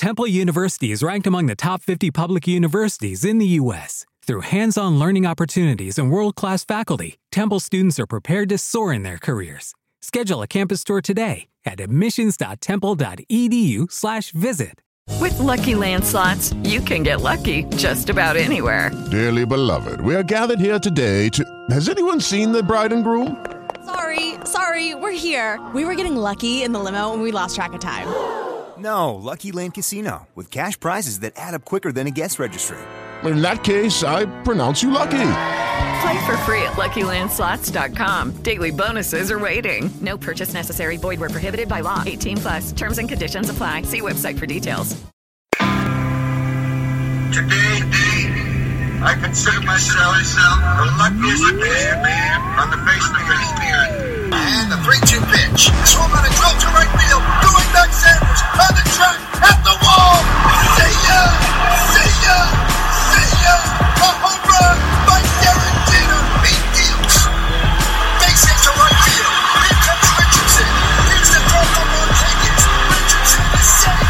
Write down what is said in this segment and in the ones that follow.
Temple University is ranked among the top 50 public universities in the U.S. Through hands on learning opportunities and world class faculty, Temple students are prepared to soar in their careers. Schedule a campus tour today at admissions.temple.edu/slash visit. With lucky landslots, you can get lucky just about anywhere. Dearly beloved, we are gathered here today to. Has anyone seen the bride and groom? Sorry, sorry, we're here. We were getting lucky in the limo and we lost track of time. No, Lucky Land Casino, with cash prizes that add up quicker than a guest registry. In that case, I pronounce you lucky. Play for free at LuckyLandSlots.com. Daily bonuses are waiting. No purchase necessary. Void where prohibited by law. 18 plus. Terms and conditions apply. See website for details. Today, I consider myself the luckiest man on the face of the earth. And the 3-2 pitch. Swung on a drill to right field. Going back Sanders on the track at the wall. See ya! See ya! See ya! A home run by Derek Jeter. He deals. Base hit to right field. Here comes Richardson. Here's the throw from Rodriguez. Richardson is safe.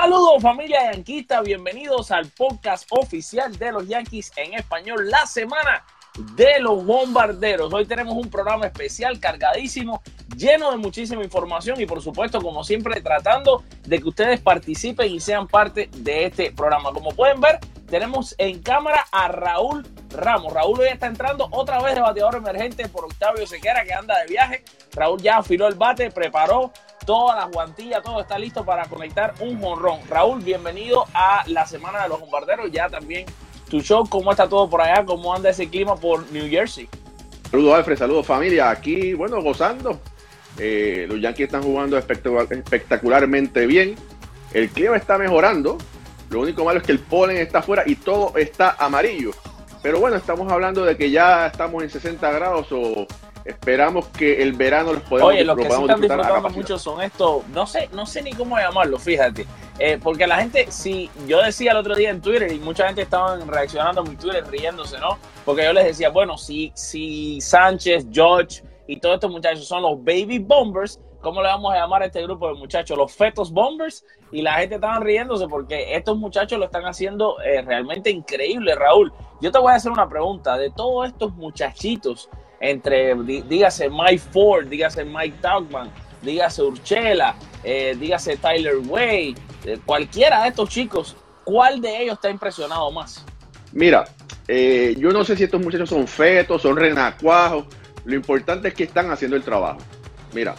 Saludos familia yanquista, bienvenidos al podcast oficial de los Yankees en español, la semana de los bombarderos. Hoy tenemos un programa especial cargadísimo, lleno de muchísima información y por supuesto, como siempre, tratando de que ustedes participen y sean parte de este programa. Como pueden ver, tenemos en cámara a Raúl Ramos. Raúl hoy está entrando otra vez de bateador emergente por Octavio Sequera, que anda de viaje. Raúl ya afiló el bate, preparó todas las guantillas, todo está listo para conectar un jonrón. Raúl, bienvenido a la semana de los bombarderos. Ya también tu show, ¿cómo está todo por allá? ¿Cómo anda ese clima por New Jersey? Saludos Alfred, saludos familia. Aquí, bueno, gozando. Eh, los Yankees están jugando espectacular- espectacularmente bien. El clima está mejorando. Lo único malo es que el polen está afuera y todo está amarillo. Pero bueno, estamos hablando de que ya estamos en 60 grados o esperamos que el verano los podamos, Oye, los que sí están disfrutando mucho son estos, no sé, no sé ni cómo llamarlo, fíjate. Eh, porque la gente, si yo decía el otro día en Twitter y mucha gente estaba reaccionando a mi Twitter riéndose, ¿no? Porque yo les decía, bueno, si, si Sánchez, George y todos estos muchachos son los baby bombers, ¿cómo le vamos a llamar a este grupo de muchachos? Los fetos bombers. Y la gente estaba riéndose porque estos muchachos lo están haciendo eh, realmente increíble, Raúl. Yo te voy a hacer una pregunta. De todos estos muchachitos, entre, dí- dígase Mike Ford, dígase Mike Taubman, dígase Urchela, eh, dígase Tyler Way, eh, cualquiera de estos chicos, ¿cuál de ellos te ha impresionado más? Mira, eh, yo no sé si estos muchachos son fetos, son renacuajos. Lo importante es que están haciendo el trabajo. Mira,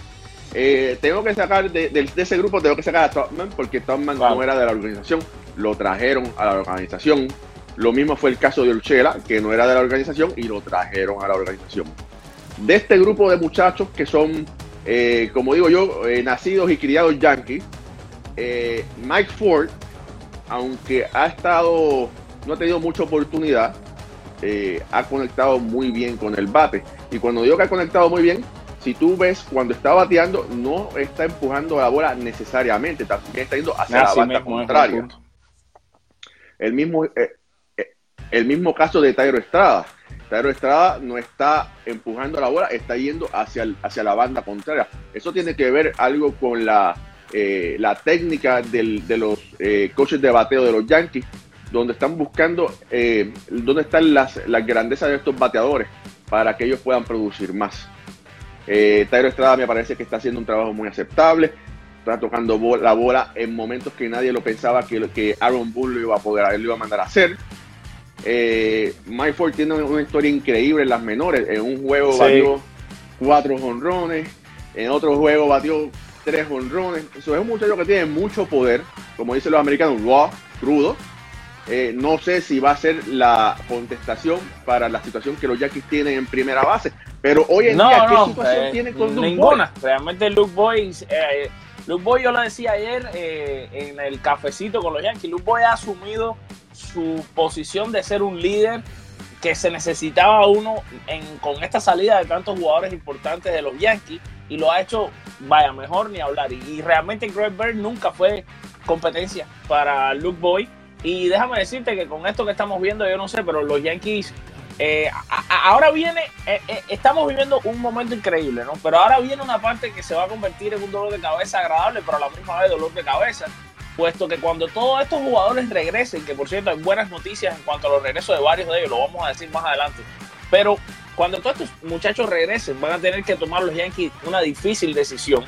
eh, tengo que sacar de, de- de ese grupo, tengo que sacar a Topman porque Topman Claro. no era de la organización. Lo trajeron a la organización. Lo mismo fue el caso de Urchela, que no era de la organización y lo trajeron a la organización. De este grupo de muchachos que son, eh, como digo yo, eh, nacidos y criados yankees, eh, Mike Ford, aunque ha estado, no ha tenido mucha oportunidad, ha conectado muy bien con el bate. Y cuando digo que ha conectado muy bien, si tú ves cuando está bateando, no está empujando la bola necesariamente, también está yendo hacia Así la banda mismo contraria. El mismo, eh, el mismo caso de Tairo Estrada. Tairo Estrada no está empujando la bola, está yendo hacia, hacia la banda contraria. Eso tiene que ver algo con la, eh, la técnica de los eh, coaches de bateo de los Yankees, donde están buscando eh, dónde están las, las grandezas de estos bateadores para que ellos puedan producir más. Eh, Tairo Estrada me parece que está haciendo un trabajo muy aceptable. Está tocando la bola en momentos que nadie lo pensaba que, que Aaron Bull lo iba a poder, lo iba a mandar a hacer. Eh, Mike Ford tiene una historia increíble en las menores. En un juego Sí. batió cuatro honrones, en otro juego batió tres honrones. Eso es un muchacho que tiene mucho poder, como dicen los americanos, raw, crudo. Eh, no sé si va a ser la contestación para la situación que los Yankees tienen en primera base, Pero hoy en No, día, ¿qué no, situación eh, tiene con Luke ninguna. Realmente Luke Boy, eh, Luke Boy yo lo decía ayer eh, en el cafecito con los Yankees, Luke Boy ha asumido su posición de ser un líder que se necesitaba uno en, con esta salida de tantos jugadores importantes de los Yankees y lo ha hecho, vaya, mejor ni hablar. Y, realmente Greg Bird nunca fue competencia para Luke Boy. Y déjame decirte que con esto que estamos viendo, yo no sé, pero los Yankees eh, ahora viene, eh, eh, estamos viviendo un momento increíble, ¿no? Pero ahora viene una parte que se va a convertir en un dolor de cabeza agradable, pero a la misma vez dolor de cabeza, puesto que cuando todos estos jugadores regresen, que por cierto hay buenas noticias en cuanto a los regresos de varios de ellos, lo vamos a decir más adelante, pero cuando todos estos muchachos regresen, van a tener que tomar los Yankees una difícil decisión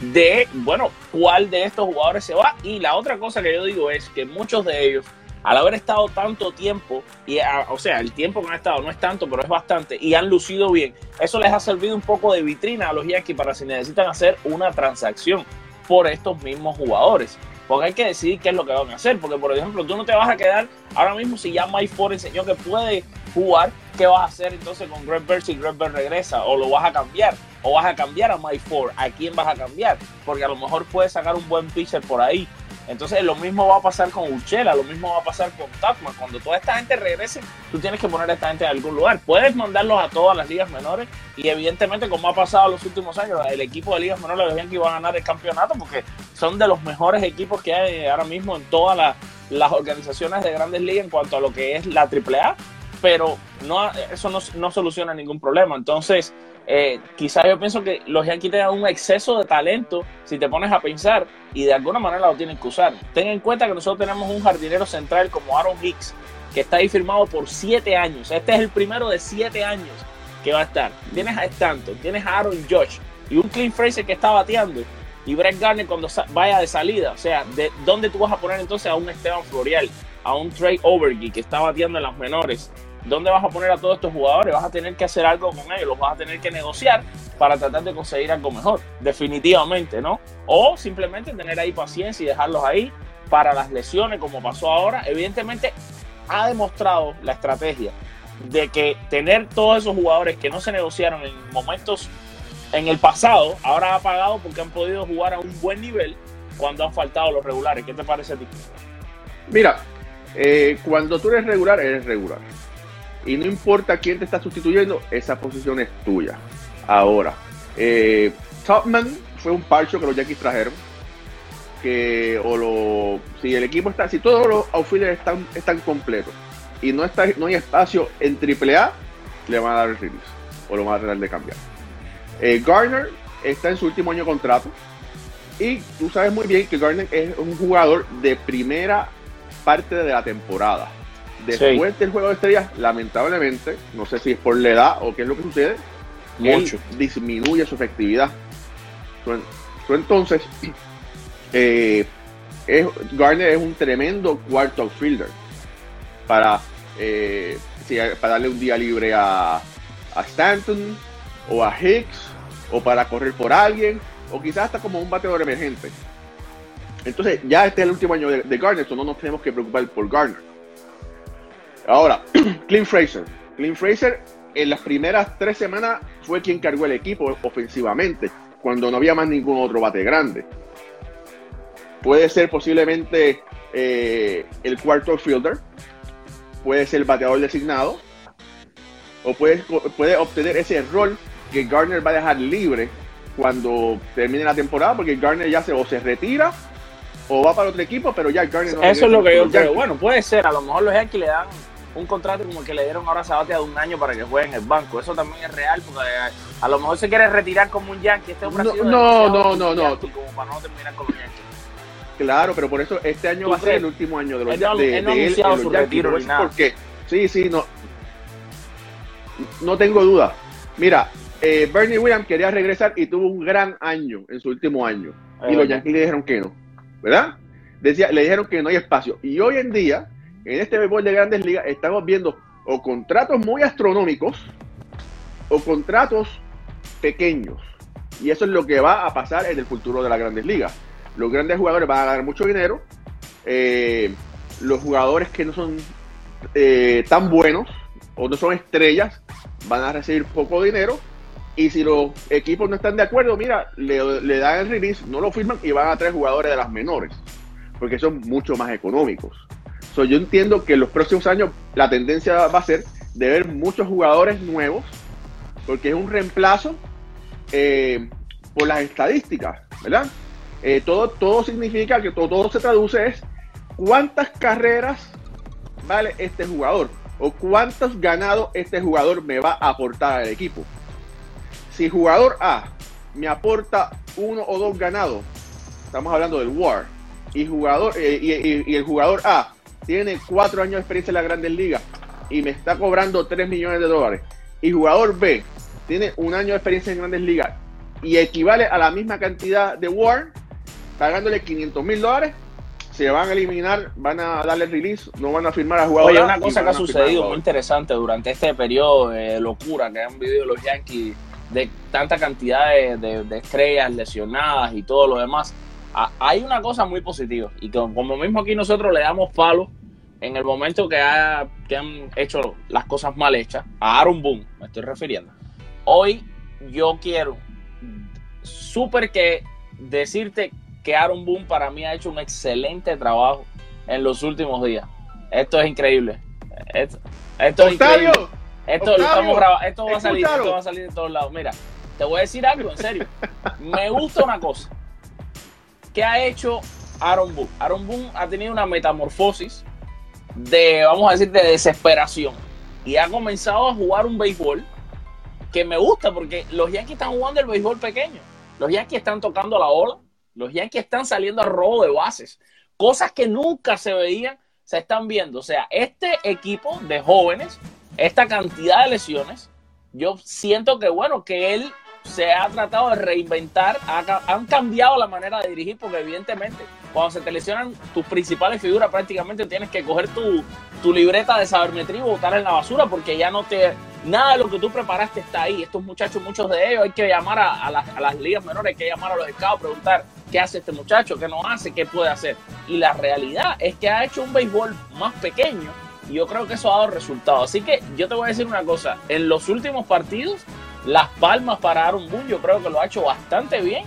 de, bueno, cuál de estos jugadores se va. Y la otra cosa que yo digo es que muchos de ellos, al haber estado tanto tiempo, y o sea, el tiempo que han estado no es tanto, pero es bastante, y han lucido bien, eso les ha servido un poco de vitrina a los Yankees para si necesitan hacer una transacción por estos mismos jugadores. Porque hay que decidir qué es lo que van a hacer. Porque, por ejemplo, tú no te vas a quedar ahora mismo si ya Mike Ford enseñó que puede jugar, ¿qué vas a hacer entonces con Greg Bird si Greg Bird regresa? ¿O lo vas a cambiar? ¿O vas a cambiar a Mike Ford? ¿A quién vas a cambiar? Porque a lo mejor puedes sacar un buen pitcher por ahí. Entonces lo mismo va a pasar con Urchela, lo mismo va a pasar con Tuckman. Cuando toda esta gente regrese, tú tienes que poner a esta gente en algún lugar. Puedes mandarlos a todas las ligas menores y evidentemente como ha pasado los últimos años, el equipo de ligas menores de los Yankees va a ganar el campeonato porque son de los mejores equipos que hay ahora mismo en todas las, organizaciones de grandes ligas en cuanto a lo que es la AAA, pero no, eso no soluciona ningún problema. Entonces, eh, quizás yo pienso que los Yankees tengan un exceso de talento si te pones a pensar y de alguna manera lo tienen que usar. Ten en cuenta que nosotros tenemos un jardinero central como Aaron Hicks que está ahí firmado por siete años. Este es el primero de siete años que va a estar. Tienes a Stanton, tienes a Aaron Josh y un Clint Fraser que está bateando y Brett Garner cuando vaya de salida. O sea, ¿de dónde tú vas a poner entonces a un Esteban Florial, a un Trey Overgy que está bateando en las menores? ¿Dónde vas a poner a todos estos jugadores? Vas a tener que hacer algo con ellos, los vas a tener que negociar para tratar de conseguir algo mejor, definitivamente, ¿no? O simplemente tener ahí paciencia y dejarlos ahí para las lesiones, como pasó ahora. Evidentemente, ha demostrado la estrategia de que tener todos esos jugadores que no se negociaron en momentos en el pasado, ahora ha pagado porque han podido jugar a un buen nivel cuando han faltado los regulares. ¿Qué te parece a ti? Mira, eh, cuando tú eres regular, eres regular. Y no importa quién te está sustituyendo, esa posición es tuya. Ahora, eh, Topman fue un parcho que los Yankees trajeron. Que, o lo, si el equipo está, si todos los outfielders están, están completos y no, está, no hay espacio en AAA, le van a dar el release o lo van a tratar de cambiar. Eh, Garner está en su último año de contrato y tú sabes muy bien que Garner es un jugador de primera parte de la temporada. Después del juego de estrellas, lamentablemente, no sé si es por la edad o qué es lo que sucede, Mucho. él disminuye su efectividad. Entonces, eh, es- Garner es un tremendo cuarto outfielder para, eh, para darle un día libre a, a Stanton o a Hicks o para correr por alguien o quizás hasta como un bateador emergente. Entonces, ya este es el último año de, de Garner, so no nos tenemos que preocupar por Garner. Ahora, Clint Fraser. Clint Fraser en las primeras tres semanas fue quien cargó el equipo ofensivamente, cuando no había más ningún otro bate grande. Puede ser posiblemente eh, el cuarto fielder, puede ser el bateador designado, o puede, puede obtener ese rol que Garner va a dejar libre cuando termine la temporada, porque Garner ya se, o se retira o va para otro equipo, pero ya Garner no Eso es lo que yo creo. Yankees. Bueno, puede ser. A lo mejor los Yankees le dan un contrato como el que le dieron ahora a Sabatia de un año para que juegue en el banco. Eso también es real, porque eh, a lo mejor se quiere retirar como un Yankee. Este hombre No, ha sido no, no, no, no. Yankee como para no terminar con los Yankees. Claro, pero por eso este año ¿Tú va a ser el último año de los no de, él no ha anunciado su Yankees. retiro ni nada. por qué. Sí, sí, no. No tengo duda. Mira, eh, Bernie Williams quería regresar y tuvo un gran año en su último año. Es y los verdad. Yankees le dijeron que no. ¿Verdad? Decía, le dijeron que no hay espacio. Y hoy en día, en este béisbol de grandes ligas, estamos viendo o contratos muy astronómicos o contratos pequeños. Y eso es lo que va a pasar en el futuro de las grandes ligas. Los grandes jugadores van a ganar mucho dinero. Eh, los jugadores que no son eh, tan buenos o no son estrellas van a recibir poco dinero. Y si los equipos no están de acuerdo, mira, le, le dan el release, no lo firman y van a traer jugadores de las menores, porque son mucho más económicos. Yo entiendo que en los próximos años la tendencia va a ser de ver muchos jugadores nuevos, porque es un reemplazo eh, por las estadísticas, ¿verdad? Eh, todo, todo significa que todo, todo se traduce es cuántas carreras vale este jugador o cuántos ganados este jugador me va a aportar al equipo. Si jugador A me aporta uno o dos ganados, estamos hablando del WAR, y, jugador, eh, y, el jugador A tiene cuatro años de experiencia en la Grandes Ligas y me está cobrando 3 millones de dólares, y jugador B tiene un año de experiencia en Grandes Ligas y equivale a la misma cantidad de WAR, pagándole 500 mil dólares, se van a eliminar, van a darle release, no van a firmar a jugadores. Oye, una cosa que ha sucedido muy interesante durante este periodo de locura que han vivido los Yankees, de tanta cantidad de, estrellas lesionadas y todo lo demás, hay una cosa muy positiva y que como mismo aquí nosotros le damos palo en el momento que, que han hecho las cosas mal hechas, a Aaron Boone me estoy refiriendo. Hoy yo quiero súper que decirte que Aaron Boone para mí ha hecho un excelente trabajo en los últimos días. Esto es increíble. Esto, es increíble. Esto, estamos esto va a salir, esto va a salir de todos lados. Mira, te voy a decir algo, en serio. Me gusta una cosa. ¿Qué ha hecho Aaron Boone? Aaron Boone ha tenido una metamorfosis de, vamos a decir, de desesperación. Y ha comenzado a jugar un béisbol que me gusta porque los Yankees están jugando el béisbol pequeño. Los Yankees están tocando la ola los Yankees están saliendo a robo de bases. Cosas que nunca se veían, se están viendo. O sea, este equipo de jóvenes, esta cantidad de lesiones, yo siento que, bueno, que él se ha tratado de reinventar, han cambiado la manera de dirigir, porque evidentemente cuando se te lesionan tus principales figuras, prácticamente tienes que coger tu, tu libreta de sabermetría y botar en la basura, porque ya no te, Nada de lo que tú preparaste está ahí. Estos muchachos, muchos de ellos, hay que llamar a, las, ligas menores, hay que llamar a los scouts, preguntar qué hace este muchacho, qué no hace, qué puede hacer. Y la realidad es que ha hecho un béisbol más pequeño y yo creo que eso ha dado resultados. Así que yo te voy a decir una cosa, en los últimos partidos, las palmas para Aaron Boone yo creo que lo ha hecho bastante bien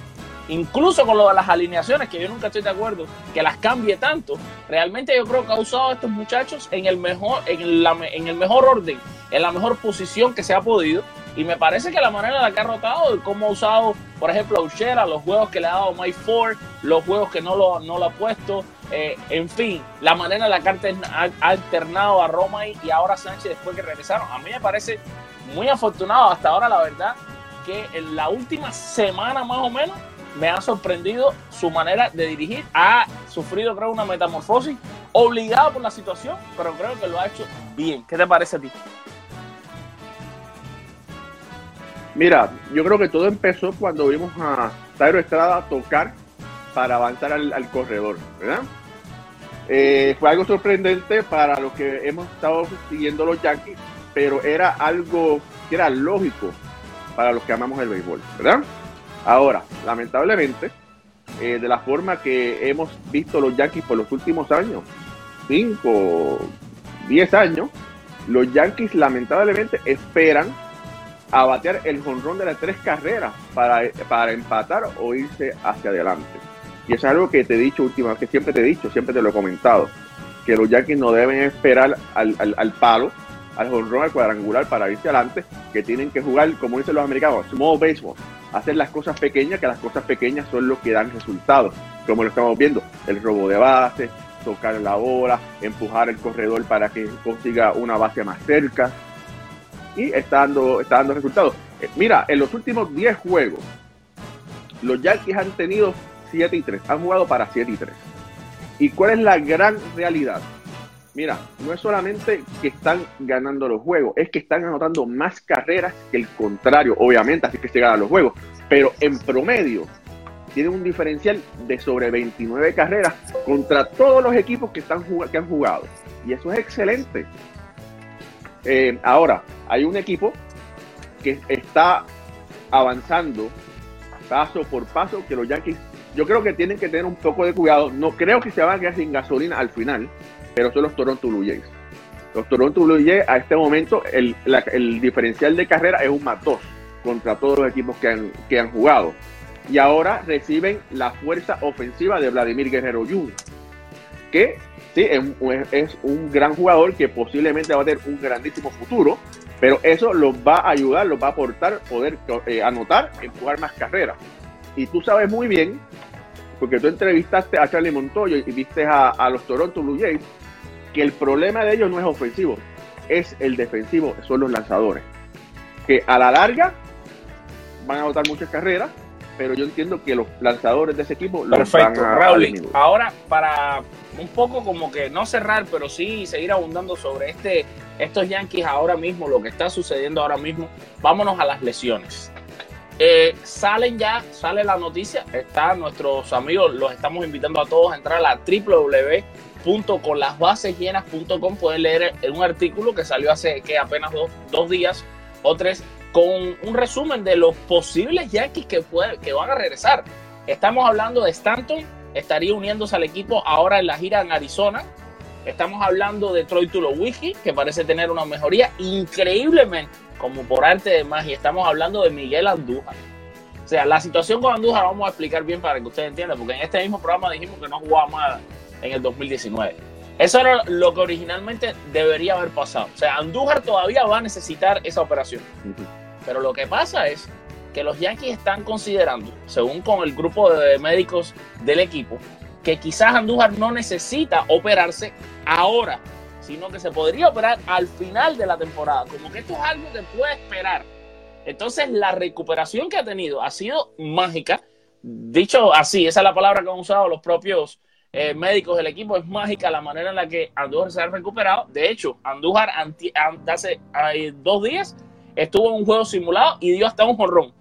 incluso con lo de las alineaciones, que yo nunca estoy de acuerdo, que las cambie tanto, realmente yo creo que ha usado a estos muchachos en el mejor, en, la, el mejor orden, en la mejor posición que se ha podido. Y me parece que la manera en la que ha rotado, cómo ha usado, por ejemplo, a Uchera, los juegos que le ha dado Mike Ford, los juegos que no lo, no lo ha puesto, eh, en fin, la manera en la que ha alternado a Roma y ahora Sánchez después que regresaron. A mí me parece muy afortunado hasta ahora, la verdad, que en la última semana más o menos me ha sorprendido su manera de dirigir. Ha sufrido, creo, una metamorfosis obligada por la situación, pero creo que lo ha hecho bien. ¿Qué te parece a ti? Mira, yo creo que todo empezó cuando vimos a Tairo Estrada tocar para avanzar al, corredor, ¿verdad? Eh, fue algo sorprendente para los que hemos estado siguiendo los Yankees, pero era algo que era lógico para los que amamos el béisbol, ¿verdad? Ahora, lamentablemente, eh, de la forma que hemos visto los Yankees por los últimos años, 5, 10 años, los Yankees lamentablemente esperan a batear el jonrón de las tres carreras para, para empatar o irse hacia adelante. Y es algo que te he dicho últimamente, que siempre te he dicho, siempre te lo he comentado, que los Yankees no deben esperar al, al, al palo, al jonrón, cuadrangular para irse adelante, que tienen que jugar, como dicen los americanos, small baseball, hacer las cosas pequeñas, que las cosas pequeñas son lo que dan resultados, como lo estamos viendo, el robo de base, tocar la bola, empujar el corredor para que consiga una base más cerca, y está dando, está dando resultados. Eh, mira, en los últimos 10 juegos, los Yankees han tenido 7 y 3, han jugado para 7 y 3. ¿Y cuál es la gran realidad? Mira, no es solamente que están ganando los juegos, es que están anotando más carreras que el contrario, obviamente, así que se ganan los juegos, pero en promedio tienen un diferencial de sobre 29 carreras contra todos los equipos que, están, que han jugado. Y eso es excelente. Eh, ahora, hay un equipo que está avanzando paso por paso que los Yankees, yo creo que tienen que tener un poco de cuidado. No creo que se van a quedar sin gasolina al final, pero son los Toronto Blue Jays. Los Toronto Blue Jays a este momento el, diferencial de carrera es un 2 contra todos los equipos que han, que han jugado. Y ahora reciben la fuerza ofensiva de Vladimir Guerrero Jr., que sí, es, es un gran jugador que posiblemente va a tener un grandísimo futuro, pero eso los va a ayudar, los va a aportar poder eh, anotar, empujar más carreras. Y tú sabes muy bien, porque tú entrevistaste a Charlie Montoyo y viste a, a los Toronto Blue Jays, que el problema de ellos no es ofensivo, es el defensivo, son los lanzadores. Que a la larga van a anotar muchas carreras, pero yo entiendo que los lanzadores de ese equipo los Perfecto, van a, Raúl. Ahora, para un poco como que no cerrar, pero sí seguir abundando sobre este, estos Yankees ahora mismo, lo que está sucediendo ahora mismo, vámonos a las lesiones. Eh, salen ya, sale la noticia, están nuestros amigos, los estamos invitando a todos a entrar a la www.conlasbasesllenas.com, pueden leer un artículo que salió hace que apenas dos, dos días o tres con un resumen de los posibles Yankees que, puede- que van a regresar. Estamos hablando de Stanton, estaría uniéndose al equipo ahora en la gira en Arizona. Estamos hablando de Troy Tulowitzki, que parece tener una mejoría increíblemente, como por arte de magia. Estamos hablando de Miguel Andújar. O sea, la situación con Andújar vamos a explicar bien para que ustedes entiendan, porque en este mismo programa dijimos que no jugaba más en el 2019. Eso era lo que originalmente debería haber pasado. O sea, Andújar todavía va a necesitar esa operación. Pero lo que pasa es que los Yankees están considerando, según con el grupo de médicos del equipo, que quizás Andújar no necesita operarse ahora, sino que se podría operar al final de la temporada. Como que esto es algo que puede esperar. Entonces, la recuperación que ha tenido ha sido mágica. Dicho así, esa es la palabra que han usado los propios eh, médicos del equipo. Es mágica la manera en la que Andújar se ha recuperado. De hecho, Andújar anti- an- hace eh, dos días estuvo en un juego simulado y dio hasta un jonrón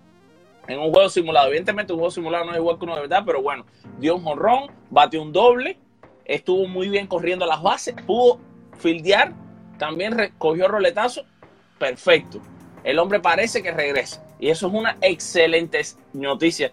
en un juego simulado. Evidentemente, un juego simulado no es igual que uno de verdad, pero bueno, dio un jonrón, batió un doble, estuvo muy bien corriendo las bases, pudo fildear, también recogió roletazo, perfecto. El hombre parece que regresa y eso es una excelente noticia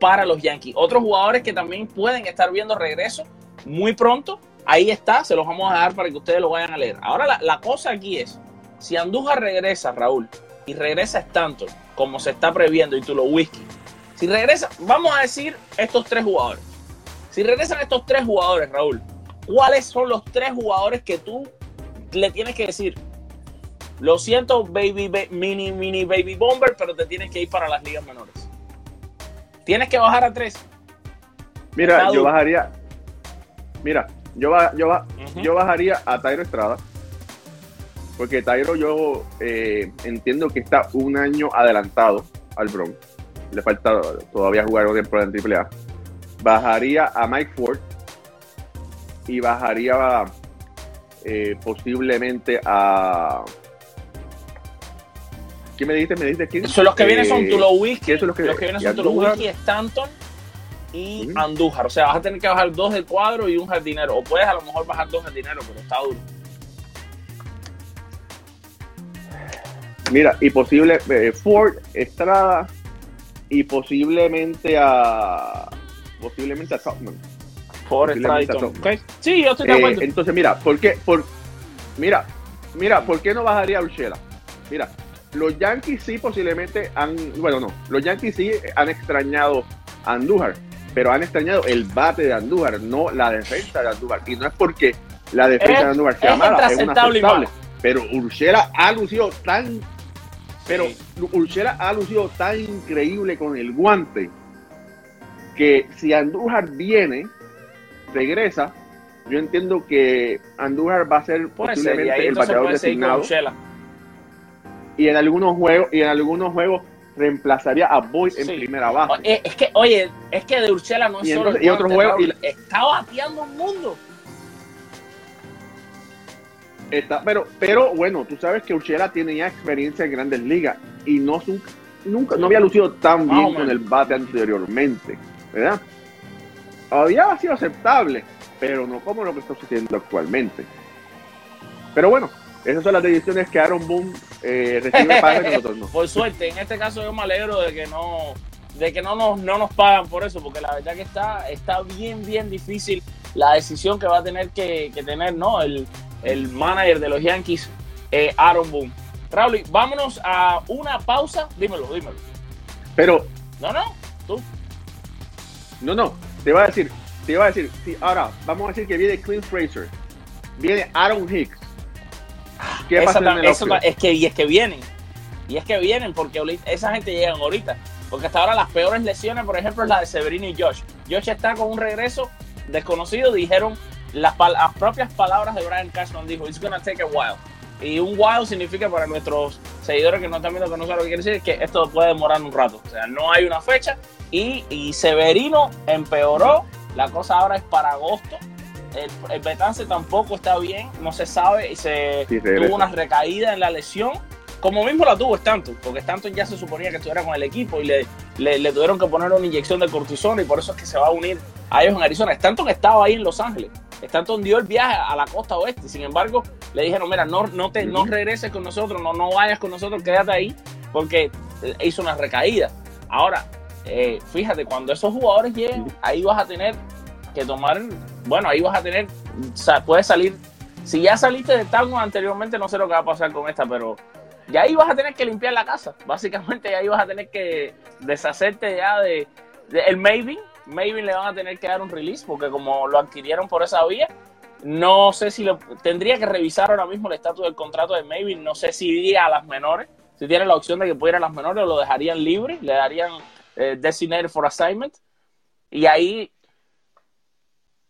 para los Yankees. Otros jugadores que también pueden estar viendo regreso muy pronto, ahí está, se los vamos a dejar para que ustedes lo vayan a leer. Ahora la, cosa aquí es, si Andújar regresa, Raúl, y regresa Stanton, como se está previendo, y tú lo whisky, si regresa, vamos a decir estos tres jugadores. Si regresan estos tres jugadores, Raúl, ¿cuáles son los tres jugadores que tú le tienes que decir? Lo siento, baby, ba- mini, mini baby bomber, pero te tienes que ir para las ligas menores. Tienes que bajar a tres. Mira, Está yo duro. bajaría. Mira, yo, yo, yo bajaría a Tyro Estrada. Porque Tyro yo eh, entiendo que está un año adelantado al Bronx. Le falta todavía jugar una temporada en AAA. Bajaría a Mike Ford. Y bajaría eh, posiblemente a. ¿Qué me dijiste? ¿Me dijiste quién? So, los que vienen son Eh, Tulowitzki, ¿quiénes son los los que, que- vienen y son? Tulowitzki, Stanton y. Andújar. O sea, vas a tener que bajar dos del cuadro y un jardinero. O puedes a lo mejor bajar dos jardineros, pero está duro. Mira, y posible eh, Ford, Estrada y posiblemente a posiblemente a Topman. Por Posiblemente extradición. a Ok. Sí, yo estoy de Eh, acuerdo. entonces, mira, ¿por qué? Por, mira, mira, ¿por qué no bajaría a Urshela? Mira, los Yankees sí posiblemente han, bueno, no, los Yankees sí han extrañado a Andújar, pero han extrañado el bate de Andújar, no la defensa de Andújar. Y no es porque la defensa Es- de Andújar sea es mala, es una. Pero Urshela ha lucido tan, pero Sí. Urshela ha lucido tan increíble con el guante que si Andújar viene, regresa, yo entiendo que Andújar va a ser posiblemente el bateador designado. Y en algunos juegos y en algunos juegos reemplazaría a Boyd en primera base. Eh, Es que, oye, es que de Urchela no es Y solo entonces- el y otro juego, está bateando un mundo. Está, pero, pero bueno, tú sabes que Urshela tiene ya experiencia en Grandes Ligas y no su- nunca no había lucido tan bien con el bate anteriormente, ¿verdad? Había sido aceptable, pero no como lo que está sucediendo actualmente. Pero bueno, esas son las decisiones que Aaron Boone eh, recibe para nosotros no. Por suerte, en este caso yo me alegro de que no de que no nos, no nos pagan por eso, porque la verdad que está, está bien, bien difícil la decisión que va a tener que, que tener ¿no? el, el manager de los Yankees, eh, Aaron Boone. Raúl, vámonos a una pausa. Dímelo, dímelo. Pero, No, no, tú. no, no, te iba a decir, te iba a decir, sí, ahora, vamos a decir que viene Clint Fraser, viene Aaron Hicks. ¿Qué Esa pasa en tam- el eso outfield? ta- es que, y es que vienen. Y es que vienen porque esa gente llegan ahorita. Porque hasta ahora las peores lesiones, por ejemplo, es la de Severino y Josh. Josh está con un regreso desconocido. Dijeron las, pal- las propias palabras de Brian Cashman. Dijo, it's gonna take a while. Y un while significa para nuestros seguidores que no están viendo que no saben lo que quiere decir, que esto puede demorar un rato. O sea, no hay una fecha. Y, y Severino empeoró. La cosa ahora es para agosto. El, el Betance tampoco está bien, no se sabe. Y se Sí, tuvo una recaída en la lesión. Como mismo la tuvo Stanton, porque Stanton ya se suponía que estuviera con el equipo y le, le, le tuvieron que poner una inyección de cortisona y por eso es que se va a unir a ellos en Arizona. Stanton estaba ahí en Los Ángeles. Stanton dio el viaje a la costa oeste. Sin embargo, le dijeron, mira, no, no, te, no regreses con nosotros, no, no vayas con nosotros, quédate ahí, porque eh, hizo una recaída. Ahora, eh, fíjate, cuando esos jugadores lleguen, ahí vas a tener que tomar, bueno, ahí vas a tener, puedes salir, si ya saliste de Tango anteriormente, no sé lo que va a pasar con esta, pero ya ahí vas a tener que limpiar la casa. Básicamente, ya ahí vas a tener que deshacerte ya de, el Maybe. Maybe le van a tener que dar un release, porque como lo adquirieron por esa vía, no sé si lo tendría que revisar ahora mismo el estatus del contrato de Maybe. No sé si iría a las menores, si tiene la opción de que pudiera a las menores, lo dejarían libre, le darían eh, designated for assignment. Y ahí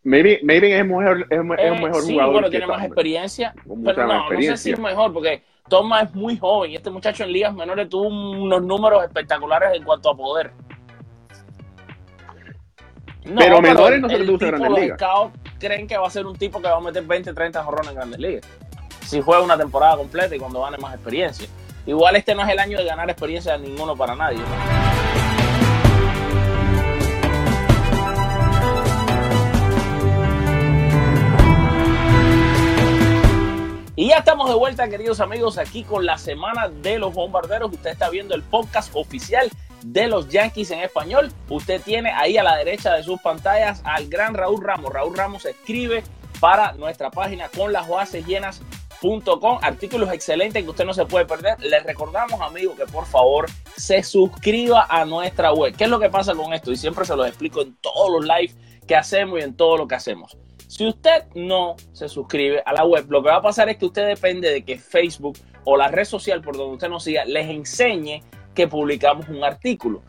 Maybe, maybe es, mejor, es, es un Eh, mejor sí, jugador. bueno, que tiene más experiencia. Pero no, no sé si experiencia. es mejor, porque Thomas es muy joven y este muchacho en ligas menores tuvo unos números espectaculares en cuanto a poder. No, Pero menores no se reduce a Grandes los Ligas. creen que va a ser un tipo que va a meter 20, 30 jorrones en grandes ligas. Si juega una temporada completa y cuando gane más experiencia. Igual este no es el año de ganar experiencia de ninguno para nadie. ¿no? Y ya estamos de vuelta, queridos amigos, aquí con la semana de los bombarderos. Usted está viendo el podcast oficial de los Yankees en español. Usted tiene ahí a la derecha de sus pantallas al gran Raúl Ramos. Raúl Ramos escribe para nuestra página con las bases llenas.com. Artículos excelentes que usted no se puede perder. Les recordamos, amigos, que por favor se suscriba a nuestra web. ¿Qué es lo que pasa con esto? Y siempre se los explico en todos los live que hacemos y en todo lo que hacemos. Si usted no se suscribe a la web, lo que va a pasar es que usted depende de que Facebook o la red social por donde usted nos siga les enseñe que publicamos un artículo.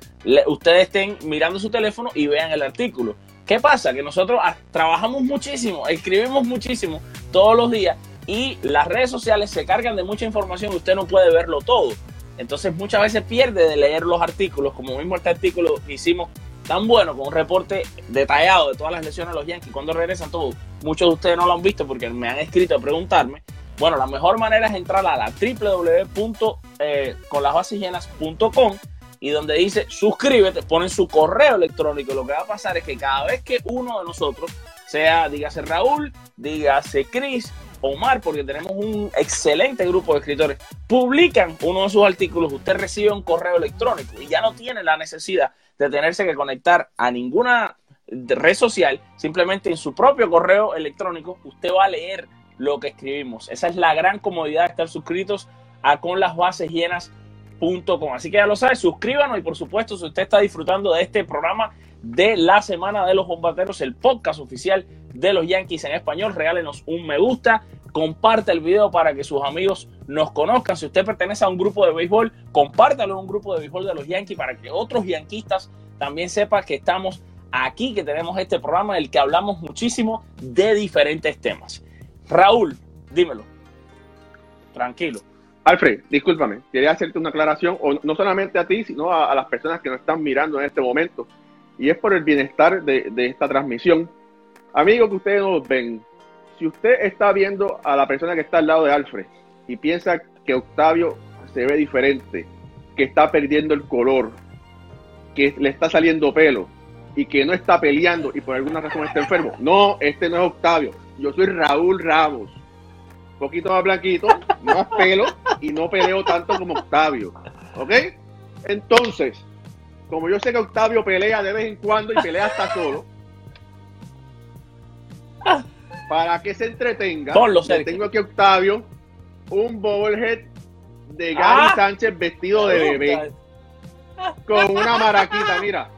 Ustedes estén mirando su teléfono y vean el artículo. ¿Qué pasa? Que nosotros trabajamos muchísimo, escribimos muchísimo todos los días y las redes sociales se cargan de mucha información usted no puede verlo todo. Entonces muchas veces pierde de leer los artículos, como mismo este artículo que hicimos tan bueno, con un reporte detallado de todas las lesiones de los Yankees, cuando regresan todos. Muchos de ustedes no lo han visto porque me han escrito a preguntarme. Bueno, la mejor manera es entrar a la www.conlasbasesllenas.com y donde dice suscríbete, ponen su correo electrónico. Lo que va a pasar es que cada vez que uno de nosotros, sea, dígase Raúl, dígase Chris, Omar, porque tenemos un excelente grupo de escritores, publican uno de sus artículos, usted recibe un correo electrónico y ya no tiene la necesidad de tenerse que conectar a ninguna red social, simplemente en su propio correo electrónico, usted va a leer lo que escribimos. Esa es la gran comodidad de estar suscritos a con las bases llenas.com. Así que ya lo sabe, suscríbanos y por supuesto, si usted está disfrutando de este programa de la semana de los bombarderos, el podcast oficial de los Yankees en español, regálenos un me gusta, comparte el video para que sus amigos nos conozcan. Si usted pertenece a un grupo de béisbol, compártalo en un grupo de béisbol de los Yankees para que otros yanquistas también sepan que estamos aquí, que tenemos este programa en el que hablamos muchísimo de diferentes temas. Raúl, dímelo. Tranquilo. Alfred, discúlpame, quería hacerte una aclaración, o no solamente a ti, sino a, a las personas que nos están mirando en este momento, y es por el bienestar de, de esta transmisión. Amigos que ustedes nos ven, si usted está viendo a la persona que está al lado de Alfred y piensa que Octavio se ve diferente, que está perdiendo el color, que le está saliendo pelo y que no está peleando y por alguna razón está enfermo, no, este no es Octavio, yo soy Raúl Ramos poquito más blanquito, más pelo y no peleo tanto como Octavio. ¿Ok? Entonces, como yo sé que Octavio pelea de vez en cuando y pelea hasta solo, para que se entretenga, Ponlo tengo aquí a Octavio un bobblehead de Gary Ah. Sánchez vestido de bebé con una maraquita, mira.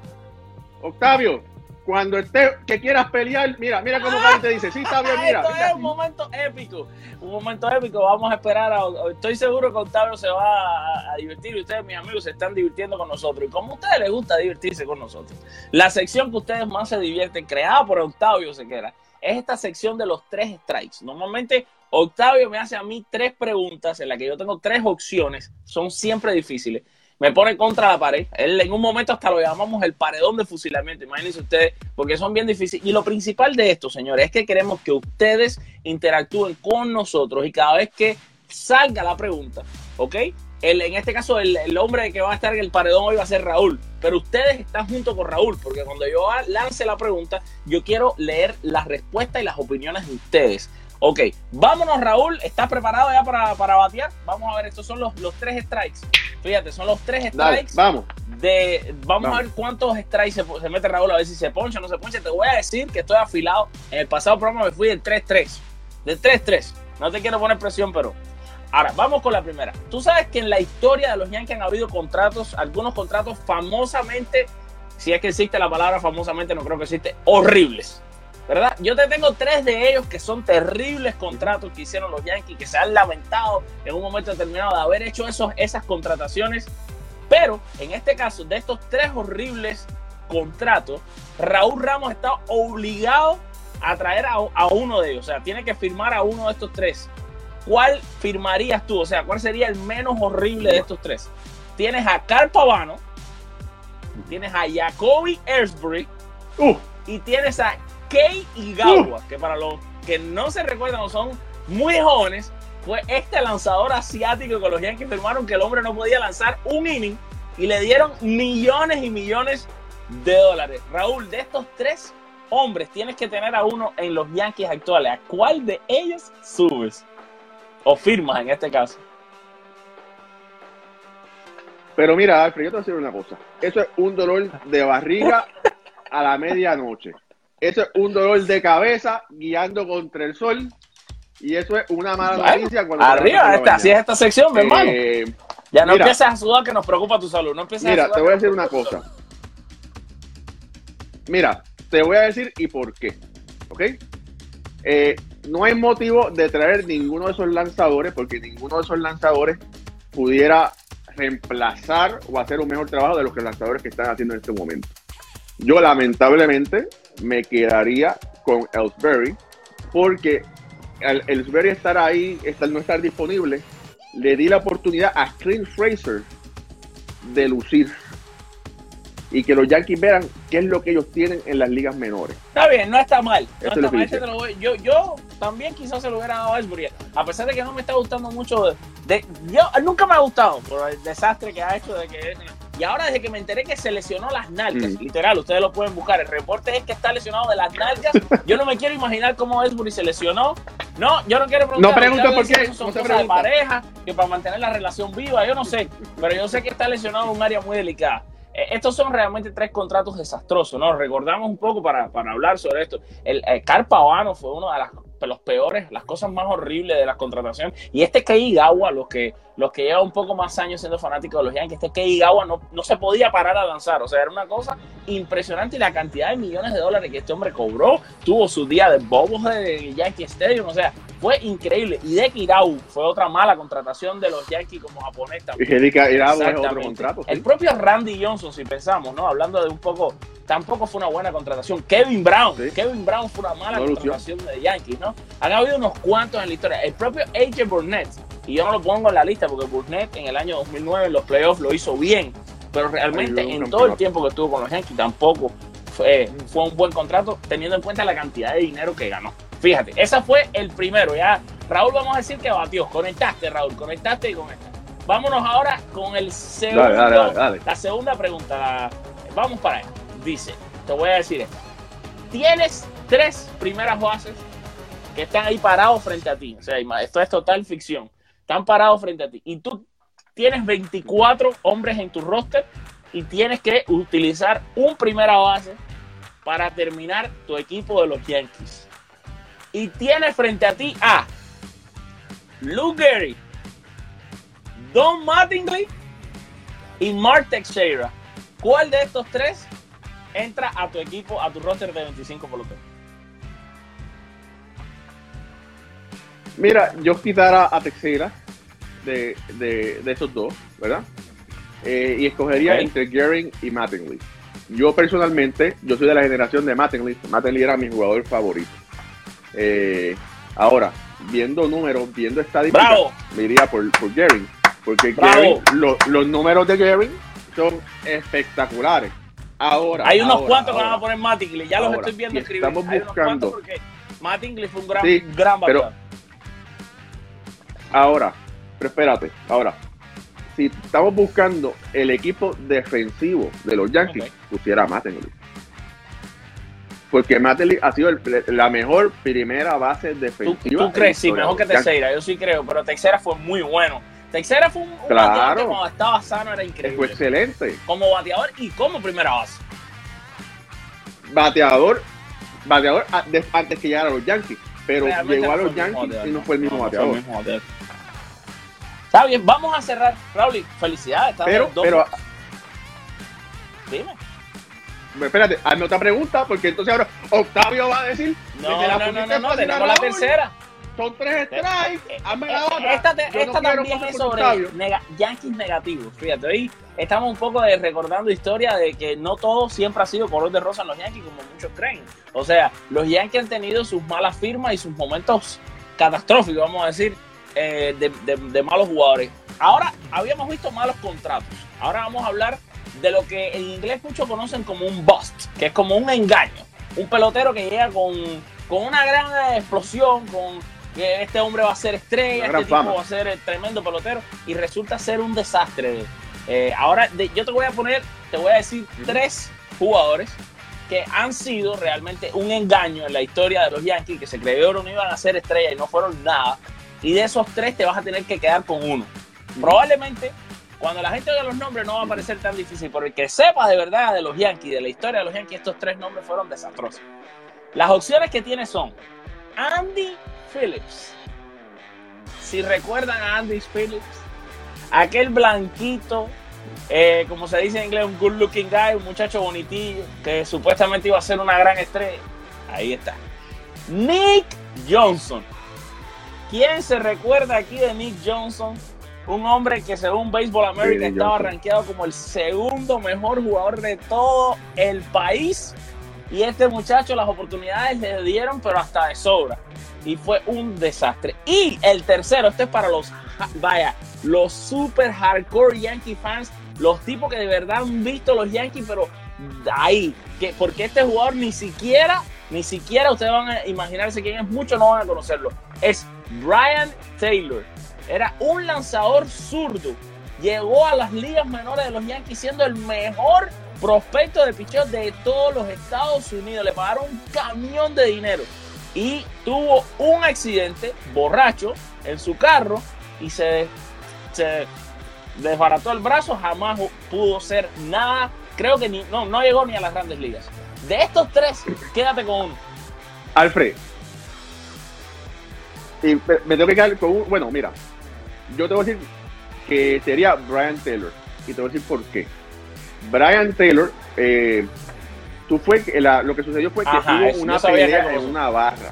Octavio, cuando esté que quieras pelear, mira, mira cómo Gary te dice, sí, está bien, mira. Esto es un momento épico, un momento épico. Vamos a esperar. A, estoy seguro que Octavio se va a, a divertir y ustedes, mis amigos, se están divirtiendo con nosotros. Y como a ustedes les gusta divertirse con nosotros, la sección que ustedes más se divierten, creada por Octavio Sequera, es esta sección de los tres strikes. Normalmente Octavio me hace a mí tres preguntas en las que yo tengo tres opciones, son siempre difíciles. Me pone contra la pared. Él en un momento hasta lo llamamos el paredón de fusilamiento. Imagínense ustedes, porque son bien difíciles. Y lo principal de esto, señores, es que queremos que ustedes interactúen con nosotros y cada vez que salga la pregunta, ¿ok? En este caso, el, el hombre que va a estar en el paredón hoy va a ser Raúl. Pero ustedes están junto con Raúl, porque cuando yo lance la pregunta, yo quiero leer las respuestas y las opiniones de ustedes. Ok, vámonos Raúl, ¿estás preparado ya para, para batear? Vamos a ver, estos son los, los tres strikes. Fíjate, son los tres Dale, strikes. vamos. de, vamos, Vamos. a ver cuántos strikes se, se mete Raúl, a ver si se poncha o no se poncha. Te voy a decir que estoy afilado. En el pasado programa me fui del 3-3. Del 3-3. No te quiero poner presión, pero... Ahora, vamos con la primera. Tú sabes que en la historia de los Yankees han habido contratos, algunos contratos famosamente, si es que existe la palabra famosamente, no creo que existe, horribles. ¿Verdad? Yo te tengo tres de ellos que son terribles contratos que hicieron los Yankees, que se han lamentado en un momento determinado de haber hecho esos, esas contrataciones. Pero en este caso, de estos tres horribles contratos, Raúl Ramos está obligado a traer a, a uno de ellos. O sea, tiene que firmar a uno de estos tres. ¿Cuál firmarías tú? O sea, ¿cuál sería el menos horrible de estos tres? Tienes a Carl Pavano, tienes a Jacoby Ellsbury Uh, y tienes a Kei Igawa, que para los que no se recuerdan o son muy jóvenes, fue este lanzador asiático que los Yankees firmaron que el hombre no podía lanzar un inning y le dieron millones y millones de dólares. Raúl, de estos tres hombres tienes que tener a uno en los Yankees actuales. ¿A cuál de ellos subes? O firmas en este caso. pero mira, Alfred, yo te voy a decir una cosa. Eso es un dolor de barriga a la medianoche. Eso es un dolor de cabeza guiando contra el sol. Y eso es una mala Bueno, noticia cuando Arriba, esta, así es esta sección, mi hermano. Eh, Ya no mira. empieces a sudar que nos preocupa tu salud. No empieces a Mira, sudar te voy a decir una cosa. salud. Mira, te voy a decir y por qué. ¿Ok? Eh, no hay motivo de traer ninguno de esos lanzadores porque ninguno de esos lanzadores pudiera reemplazar o hacer un mejor trabajo de los que los lanzadores que están haciendo en este momento. Yo lamentablemente me quedaría con Ellsbury porque al Ellsbury estar ahí, estar, no estar disponible, le di la oportunidad a Clint Fraser de lucir y que los Yankees vean qué es lo que ellos tienen en las ligas menores. Está bien, no está mal. No está mal, este lo voy- yo, yo también quizás se lo hubiera dado a Ellsbury. A pesar de que no me está gustando mucho. De, de- yo nunca me ha gustado por el desastre que ha hecho de que y ahora desde que me enteré que se lesionó las nalgas, Mm. literal, ustedes lo pueden buscar. El reporte es que está lesionado de las nalgas. Yo no me quiero imaginar cómo Ellsbury se lesionó. No, yo no quiero preguntar. No ustedes por qué, que Son no cosas de pareja, que para mantener la relación viva, yo no sé. Pero yo sé que está lesionado en un área muy delicada. Eh, Estos son realmente tres contratos desastrosos, ¿no? Recordamos un poco para, para hablar sobre esto. El, el Carl Pavano fue uno de, las, de los peores, las cosas más horribles de las contrataciones. Y este Kei Gawa, los que, los que llevan un poco más años siendo fanáticos de los Yankees, este Kei Gawa no, no se podía parar a lanzar. O sea, era una cosa impresionante y la cantidad de millones de dólares que este hombre cobró. Tuvo su día de bobos de Yankee Stadium. O sea, fue increíble. Y de Kirau fue otra mala contratación de los Yankees como japonés Y también. Erika Irado es otro contrato. ¿sí? El propio Randy Johnson, si pensamos, ¿no? Hablando de un poco, tampoco fue una buena contratación. Kevin Brown, Sí. Kevin Brown fue una mala No contratación de Yankees, ¿no? Han habido unos cuantos en la historia. El propio AJ Burnett, y yo no lo pongo en la lista porque Burnett en el año 2009 en los playoffs lo hizo bien, pero realmente en todo el tiempo que estuvo con los Yankees tampoco fue, fue un buen contrato teniendo en cuenta la cantidad de dinero que ganó. Fíjate, ese fue el primero. Ya, Raúl, vamos a decir que batió. Conectaste, Raúl, conectaste y conectaste. Vámonos ahora con el segundo, Dale, dale, dale, dale. la segunda pregunta. La- vamos para allá. Dice, te voy a decir esto. Tienes tres primeras bases que están ahí parados frente a ti. O sea, esto es total ficción. Están parados frente a ti. Y tú tienes 24 hombres en tu roster y tienes que utilizar un primera base para terminar tu equipo de los Yankees. Y tienes frente a ti a Lou Gehrig, Don Mattingly y Mark Teixeira. ¿Cuál de estos tres entra a tu equipo, a tu roster de 25 peloteros? Mira, yo quitara a Texera de, de, de esos dos, ¿verdad? Eh, y escogería entre Gehring y Mattingly. Yo personalmente, yo soy de la generación de Mattingly. Mattingly era mi jugador favorito. Eh, ahora, viendo números, viendo estadísticas, ¡Bravo! me iría por, por Gehring. Porque. Gehring, lo- los números de Gehring son espectaculares. Ahora, Hay unos ahora, cuantos que van a poner Mattingly. Ya los estoy viendo escribir. estamos Hay unos buscando- cuantos porque Mattingly fue un gran, Sí, gran pero-. Ahora, pero espérate, ahora, si estamos buscando el equipo defensivo de los Yankees, pusiera a Mattingly. Porque Mattingly ha sido el- la mejor primera base ¿Tú, defensiva. tú la crees? Sí, mejor que. Teixeira. Yo sí creo. Pero Teixeira fue muy bueno. Teixeira fue un, un Claro. bateador que cuando estaba sano era Fue increíble. excelente. Como bateador y como primera base. Bateador, bateador antes que llegara a los Yankees. Pero Realmente llegó a los fue Yankees y no fue el mismo fue bateador. Está bien, vamos a cerrar. Raúl, felicidades. Pero, pero. Dime. espérate, hazme otra pregunta, porque entonces ahora Octavio va a decir. No, desde la no, no, no, no, tenemos la tercera. Son tres strikes. Hazme la Eh, otra. Esta, te- no esta también es sobre nega- Yankees negativos. Fíjate, hoy estamos un poco de recordando historia de que no todo siempre ha sido color de rosa en los Yankees, como muchos creen. O sea, los Yankees han tenido sus malas firmas y sus momentos catastróficos, vamos a decir, eh, de, de- de malos jugadores. Ahora habíamos visto malos contratos. Ahora vamos a hablar de lo que en inglés muchos conocen como un bust, que es como un engaño. Un pelotero que llega con, con una gran explosión, con que este hombre va a ser estrella, este tipo fama. va a ser el tremendo pelotero y resulta ser un desastre. Eh, ahora de- yo te voy a poner, te voy a decir tres jugadores que han sido realmente un engaño en la historia de los Yankees, que se creyeron iban a ser estrellas y no fueron nada. Y de esos tres te vas a tener que quedar con uno. Probablemente cuando la gente oiga los nombres no va a parecer tan difícil, pero el que sepa de verdad de los Yankees, de la historia de los Yankees, estos tres nombres fueron desastrosos. Las opciones que tiene son Andy Phillips. Si recuerdan a Andy Phillips, aquel blanquito, eh, como se dice en inglés, un good looking guy, un muchacho bonitillo, que supuestamente iba a ser una gran estrella. Ahí está. Nick Johnson. ¿Quién se recuerda aquí de Nick Johnson? Un hombre que según Baseball America estaba rankeado como el segundo mejor jugador de todo el país. Y este muchacho las oportunidades le dieron, pero hasta de sobra. Y fue un desastre. Y el tercero, este es para los, vaya, los super hardcore Yankee fans, los tipos que de verdad han visto los Yankees, pero ahí, que, porque este jugador ni siquiera, ni siquiera ustedes van a imaginarse quién es, muchos no van a conocerlo. Es Brian Taylor. Era un lanzador zurdo. Llegó a las ligas menores de los Yankees siendo el mejor prospecto de picheo de todos los Estados Unidos. Le pagaron un camión de dinero. Y tuvo un accidente borracho en su carro y se, se desbarató el brazo. Jamás pudo ser nada. Creo que ni, no, no llegó ni a las grandes ligas. De estos tres, quédate con uno. Alfred. Y me, me tengo que quedar con un. Bueno, mira. Yo te voy a decir que sería Brian Taylor. Y te voy a decir por qué. Brian Taylor, eh, tú fue la- lo que sucedió fue que Ajá, una pelea en una barra.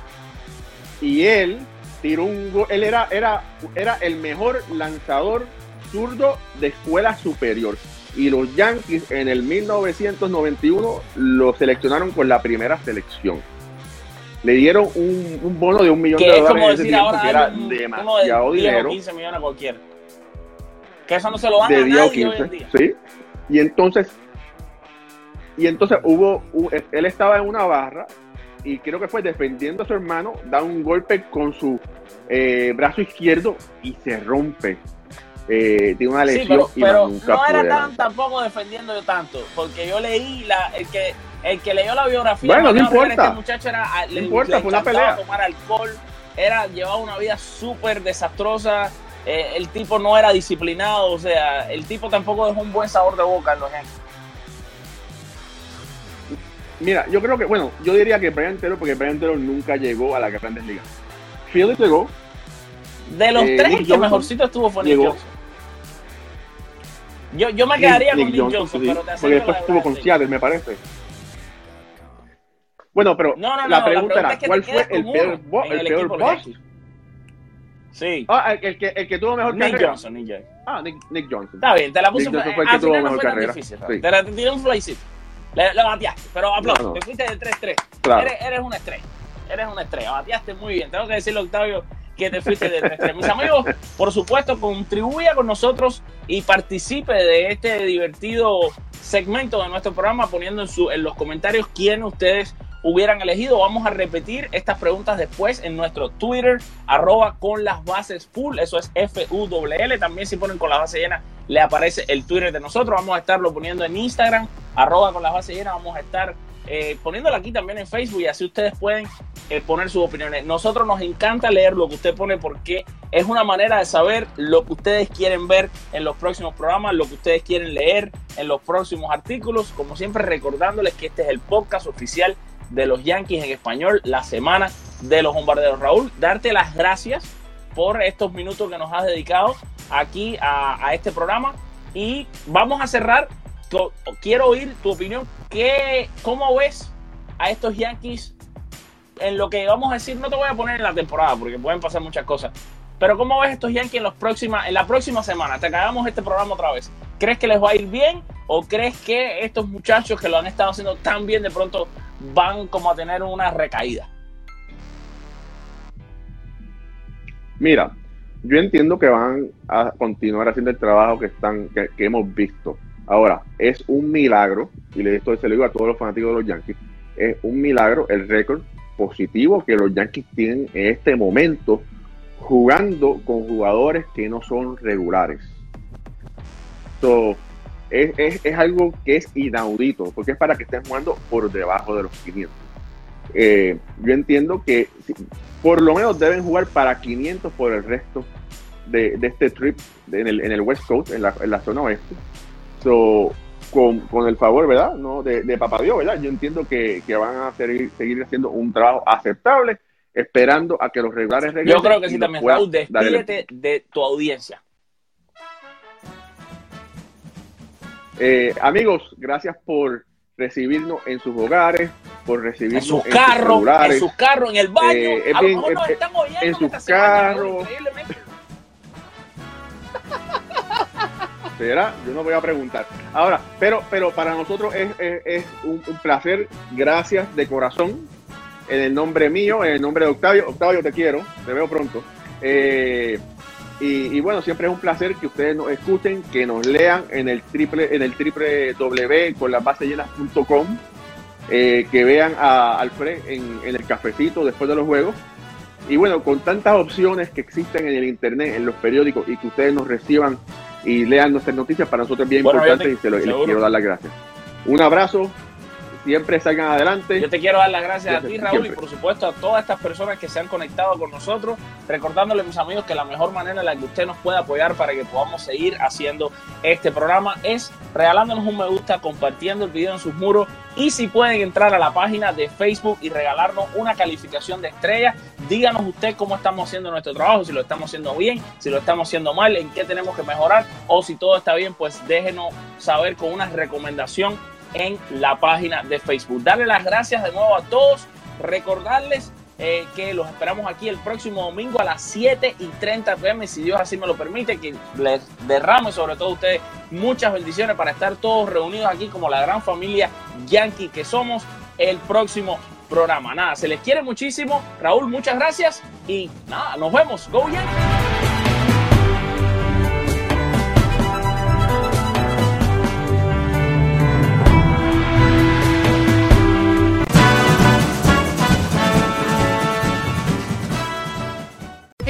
Y él tiró un gol. Él era, era, era el mejor lanzador zurdo de escuela superior. Y los Yankees en el 1991 lo seleccionaron con la primera selección. Le dieron un, un bono de un millón de Que dólares como en ese tiempo, ahora que era un- uno de demasiado 10 o dinero. 15 millones a cualquiera. Que eso no se lo dan de a 10 o nadie hoy en 15, día. ¿sí? Y entonces, y entonces hubo, él estaba en una barra y creo que fue defendiendo a su hermano, da un golpe con su eh, brazo izquierdo y se rompe. Eh, tiene una Sí, lesión pero, y pero nunca no era tan tampoco defendiendo yo tanto, porque yo leí la, el que el que leyó la biografía. Bueno, no importa. Este muchacho era, le, importa, le fue una pelea. tomar alcohol, era llevaba una vida súper desastrosa. eh, el tipo no era disciplinado, o sea, el tipo tampoco dejó un buen sabor de boca en los Yankees. Mira, yo creo que, bueno, yo diría que Brian Taylor, porque Brian Taylor nunca llegó a las grandes ligas. Phillips llegó, De los Eh, tres, el que Johnson mejorcito estuvo fue Nick. Johnson. Yo, yo me quedaría Nick- con Nick Nick Johnson, sí, pero te porque después la de estuvo con. Seattle, me parece. Bueno, pero No, no, la la pregunta pregunta era, es que ¿cuál fue el peor, bo- el el peor boss? Sí. Ah, el, el que, el que tuvo mejor Nick carrera. Johnson, Nick Johnson. Ah, Nick, Nick Johnson. Está bien, te la puse. Nick Johnson fue el que tuvo final no mejor fue carrera. difícil. Sí. Te la te tiré un flycito. Le, le bateaste, pero aplausos. No, no. Te fuiste de 3-3. Claro. Eres, eres una estrella. Eres una estrella. Bateaste muy bien. Tengo que decirle, Octavio, que te fuiste de 3-3. Mis amigos, por supuesto, contribuya con nosotros y participe de este divertido segmento de nuestro programa poniendo en, su, en los comentarios quién ustedes hubieran elegido. Vamos a repetir estas preguntas después en nuestro Twitter, arroba con las bases full, eso es F-U-L-L. También si ponen con las bases llenas, le aparece el Twitter de nosotros. Vamos a estarlo poniendo en Instagram, arroba con las bases llenas. Vamos a estar eh, poniéndolo aquí también en Facebook y así ustedes pueden eh, poner sus opiniones. Nosotros nos encanta leer lo que usted pone porque es una manera de saber lo que ustedes quieren ver en los próximos programas, lo que ustedes quieren leer en los próximos artículos. Como siempre, recordándoles que este es el podcast oficial de los Yankees en español, la semana de los bombarderos. Raúl, darte las gracias por estos minutos que nos has dedicado aquí a, este programa y vamos a cerrar. Quiero oír tu opinión. ¿Qué, ¿Cómo ves a estos Yankees en lo que vamos a decir? No te voy a poner en la temporada porque pueden pasar muchas cosas. Pero ¿cómo ves estos Yankees en, los próxima, en la próxima semana? Te acabamos este programa otra vez. ¿Crees que les va a ir bien? ¿O crees que estos muchachos que lo han estado haciendo tan bien de pronto van como a tener una recaída? Mira, yo entiendo que van a continuar haciendo el trabajo que están, que, hemos visto. Ahora, es un milagro, y le- esto se lo digo a todos los fanáticos de los Yankees, es un milagro el récord positivo que los Yankees tienen en este momento jugando con jugadores que no son regulares. Es, es- es algo que es inaudito, porque es para que estén jugando por debajo de los 500. Eh, yo entiendo que por lo menos deben jugar para 500 por el resto de, de este trip en, el, en el West Coast, en la, en la zona oeste. So, con, con el favor, ¿verdad? No, de, de Papá Dios, ¿verdad? Yo entiendo que, que van a seguir, seguir haciendo un trabajo aceptable, esperando a que los regulares regresen. Yo creo que sí también. Raúl, dar el- despídete de tu audiencia. Eh, amigos, gracias por recibirnos en sus hogares, por En recibirnos sus en carros, en sus carros, en el baño. Eh, a lo nos eh, están oyendo en sus carros. ¿Será? Yo no voy a preguntar. Ahora, pero, pero para nosotros es, es- es un, un placer. Gracias de corazón. En el nombre mío, en el nombre de Octavio. Octavio, te quiero. Te veo pronto. Eh, y, y bueno, siempre es un placer que ustedes nos escuchen, que nos lean en el triple, en el triple W con las bases llenas.com, eh, que vean a Alfred en, en el cafecito después de los juegos. Y bueno, con tantas opciones que existen en el internet, en los periódicos, y que ustedes nos reciban y lean nuestras noticias, para nosotros es bien Bueno, importante te- y, se lo- les quiero dar las gracias. Un abrazo, siempre salgan adelante. Yo te quiero dar las gracias a ti, Siempre, Raúl, y por supuesto a todas estas personas que se han conectado con nosotros, recordándole, mis amigos, que la mejor manera en la que usted nos puede apoyar para que podamos seguir haciendo este programa es regalándonos un me gusta, compartiendo el video en sus muros y si pueden entrar a la página de Facebook y regalarnos una calificación de estrella, díganos usted cómo estamos haciendo nuestro trabajo, si lo estamos haciendo bien, si lo estamos haciendo mal, en qué tenemos que mejorar o si todo está bien, pues déjenos saber con una recomendación en la página de Facebook. Darle las gracias de nuevo a todos, recordarles eh, que los esperamos aquí el próximo domingo a las 7 y 30 pm, si Dios así me lo permite, que les derrame sobre todo a ustedes muchas bendiciones para estar todos reunidos aquí como la gran familia Yankee que somos el próximo programa. Nada, se les quiere muchísimo. Raúl, muchas gracias y nada, nos vemos. Go Yankees.